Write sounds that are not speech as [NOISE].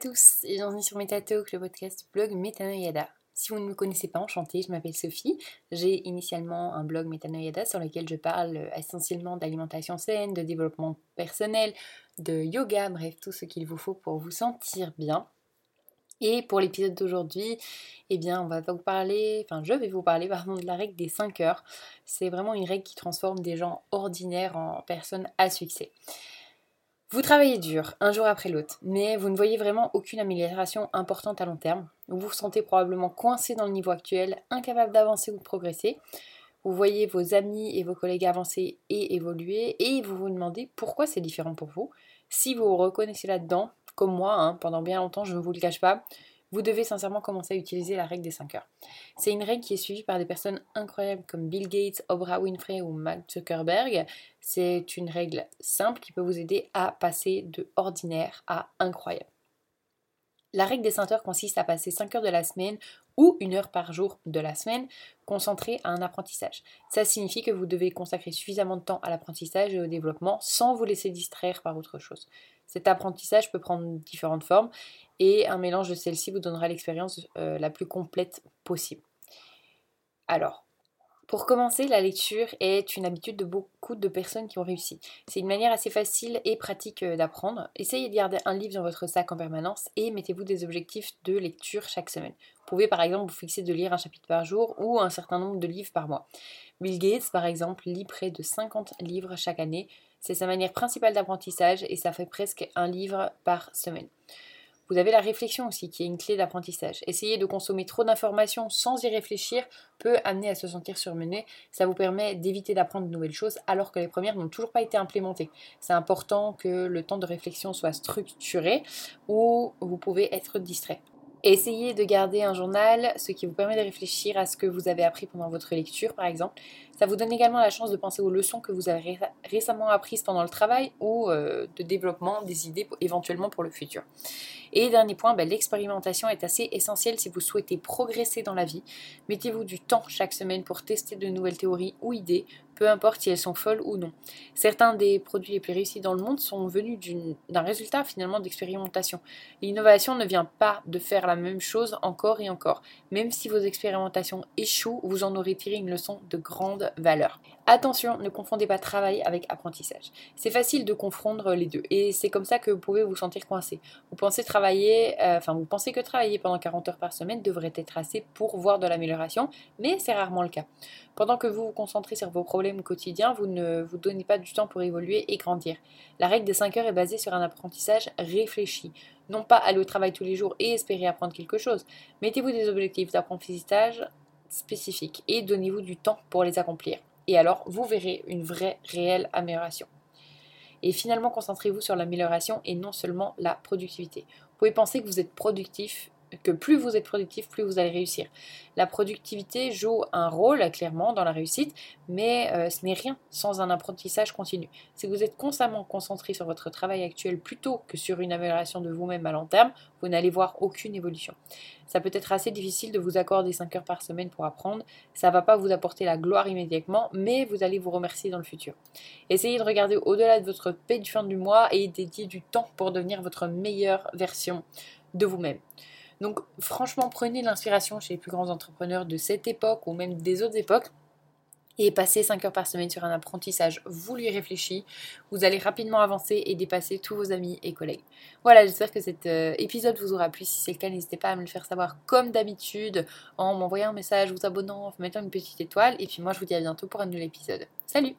tous et bienvenue sur Metatalk, le podcast blog Metanoyada. Si vous ne me connaissez pas, enchantée, je m'appelle Sophie. J'ai initialement un blog Metanoyada sur lequel je parle essentiellement d'alimentation saine, de développement personnel, de yoga, bref, tout ce qu'il vous faut pour vous sentir bien. Et pour l'épisode d'aujourd'hui, eh bien, on va vous parler, enfin, je vais vous parler, [LAUGHS] pardon, de la règle des 5 heures. C'est vraiment une règle qui transforme des gens ordinaires en personnes à succès. Vous travaillez dur, un jour après l'autre, mais vous ne voyez vraiment aucune amélioration importante à long terme. Vous vous sentez probablement coincé dans le niveau actuel, incapable d'avancer ou de progresser. Vous voyez vos amis et vos collègues avancer et évoluer, et vous vous demandez pourquoi c'est différent pour vous. Si vous reconnaissez là-dedans, comme moi, hein, pendant bien longtemps, je ne vous le cache pas, vous devez sincèrement commencer à utiliser la règle des 5 heures. C'est une règle qui est suivie par des personnes incroyables comme Bill Gates, Oprah Winfrey ou Mark Zuckerberg. C'est une règle simple qui peut vous aider à passer de ordinaire à incroyable. La règle des 5 heures consiste à passer 5 heures de la semaine ou une heure par jour de la semaine concentrée à un apprentissage. Ça signifie que vous devez consacrer suffisamment de temps à l'apprentissage et au développement sans vous laisser distraire par autre chose. Cet apprentissage peut prendre différentes formes et un mélange de celles-ci vous donnera l'expérience euh, la plus complète possible. Alors, pour commencer, la lecture est une habitude de beaucoup de personnes qui ont réussi. C'est une manière assez facile et pratique euh, d'apprendre. Essayez de garder un livre dans votre sac en permanence et mettez-vous des objectifs de lecture chaque semaine. Vous pouvez par exemple vous fixer de lire un chapitre par jour ou un certain nombre de livres par mois. Bill Gates, par exemple, lit près de 50 livres chaque année. C'est sa manière principale d'apprentissage et ça fait presque un livre par semaine. Vous avez la réflexion aussi, qui est une clé d'apprentissage. Essayer de consommer trop d'informations sans y réfléchir peut amener à se sentir surmené. Ça vous permet d'éviter d'apprendre de nouvelles choses alors que les premières n'ont toujours pas été implémentées. C'est important que le temps de réflexion soit structuré ou vous pouvez être distrait. Essayez de garder un journal, ce qui vous permet de réfléchir à ce que vous avez appris pendant votre lecture, par exemple. Ça vous donne également la chance de penser aux leçons que vous avez récemment apprises pendant le travail ou euh, de développement des idées éventuellement pour le futur. Et dernier point, ben, l'expérimentation est assez essentielle si vous souhaitez progresser dans la vie. Mettez-vous du temps chaque semaine pour tester de nouvelles théories ou idées, peu importe si elles sont folles ou non. Certains des produits les plus réussis dans le monde sont venus d'un résultat finalement d'expérimentation. L'innovation ne vient pas de faire la même chose encore et encore. Même si vos expérimentations échouent, vous en aurez tiré une leçon de grande valeur. Attention, ne confondez pas travail avec apprentissage. C'est facile de confondre les deux et c'est comme ça que vous pouvez vous sentir coincé. Vous pensez travailler, euh, vous pensez que travailler pendant 40 heures par semaine devrait être assez pour voir de l'amélioration, mais c'est rarement le cas. Pendant que vous vous concentrez sur vos problèmes quotidiens, vous ne vous donnez pas du temps pour évoluer et grandir. La règle des 5 heures est basée sur un apprentissage réfléchi. Non pas aller au travail tous les jours et espérer apprendre quelque chose. Mettez-vous des objectifs d'apprentissage spécifiques et donnez-vous du temps pour les accomplir et alors vous verrez une vraie, réelle amélioration. Et finalement, concentrez-vous sur l'amélioration et non seulement la productivité. Vous pouvez penser que vous êtes productif que plus vous êtes productif, plus vous allez réussir. La productivité joue un rôle clairement dans la réussite, mais euh, ce n'est rien sans un apprentissage continu. Si vous êtes constamment concentré sur votre travail actuel plutôt que sur une amélioration de vous-même à long terme, vous n'allez voir aucune évolution. Ça peut être assez difficile de vous accorder 5 heures par semaine pour apprendre, ça ne va pas vous apporter la gloire immédiatement, mais vous allez vous remercier dans le futur. Essayez de regarder au-delà de votre paix du fin du mois et dédier du temps pour devenir votre meilleure version de vous-même. Donc franchement, prenez l'inspiration chez les plus grands entrepreneurs de cette époque ou même des autres époques et passez 5 heures par semaine sur un apprentissage vous lui réfléchi, vous allez rapidement avancer et dépasser tous vos amis et collègues. Voilà, j'espère que cet euh, épisode vous aura plu. Si c'est le cas, n'hésitez pas à me le faire savoir comme d'habitude en m'envoyant un message, vous abonnant, en mettant une petite étoile. Et puis moi, je vous dis à bientôt pour un nouvel épisode. Salut